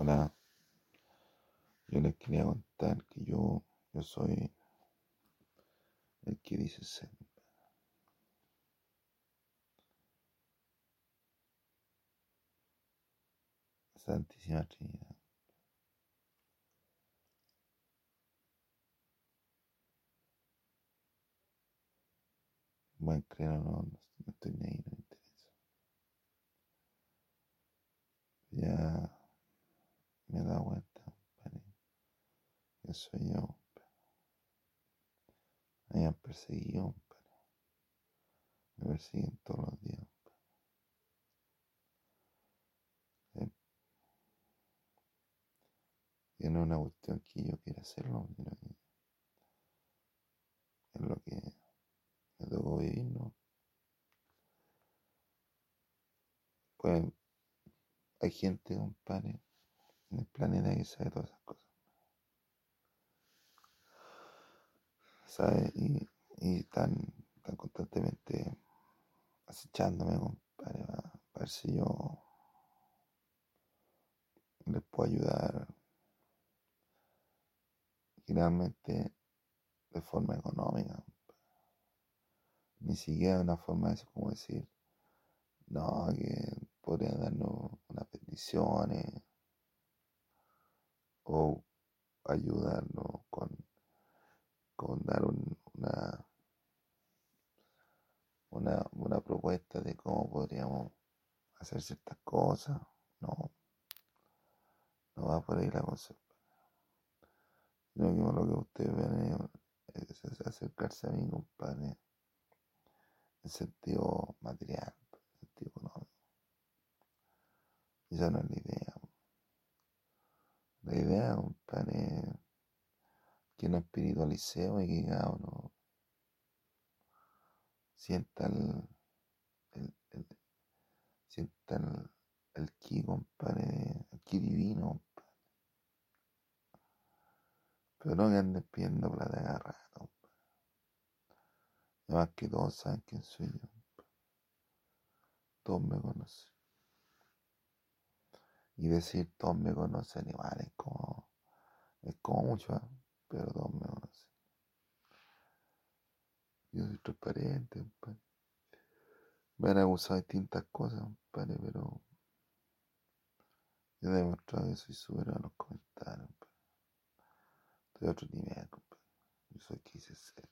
Hola, yo les quería contar que yo, yo soy el que dice ser. Santísima Trinidad. Buen creer o no, ni ahí, no me interesa. Ya me he dado cuenta, compadre, que soy yo. Me han perseguido. Me persiguen todos los días. Sí. Y no es una cuestión que yo quiera hacerlo, que es lo que me vivir, ¿no? Pues hay gente, compadre, en el planeta que sabe todas esas cosas. ¿Sabe? Y, y están, están constantemente acechándome, compadre, para, ver si yo les puedo ayudar generalmente de forma económica. Ni siquiera una forma de como decir, no, que podrían darnos unas bendiciones o ayudarnos con, con dar un- una, una, una propuesta de cómo podríamos hacer ciertas cosas. No, no va por ahí la cosa. Sino que lo que ustedes ven es, acercarse a mí, compadre, en sentido material, en sentido económico. Esa no es la idea. La idea, compadre, que nos espiritualicemos y que cada uno sienta el, el, el- sienta el, el ki, compadre, el ki divino, compadre. Pero no que anden pidiendo plata cada rato, compadre. Además que todos saben quién soy yo, compadre. Todos me conocen. Y decir todos me conocen igual es como, es como mucho, ¿eh? Perdón, me van Yo soy transparente, compadre. Pues. Me han acusado de distintas cosas, compadre, pero. Yo he demostrado que soy superior a los comentarios, compadre. Pues. Estoy a otro nivel, compadre. Yo soy quise ser.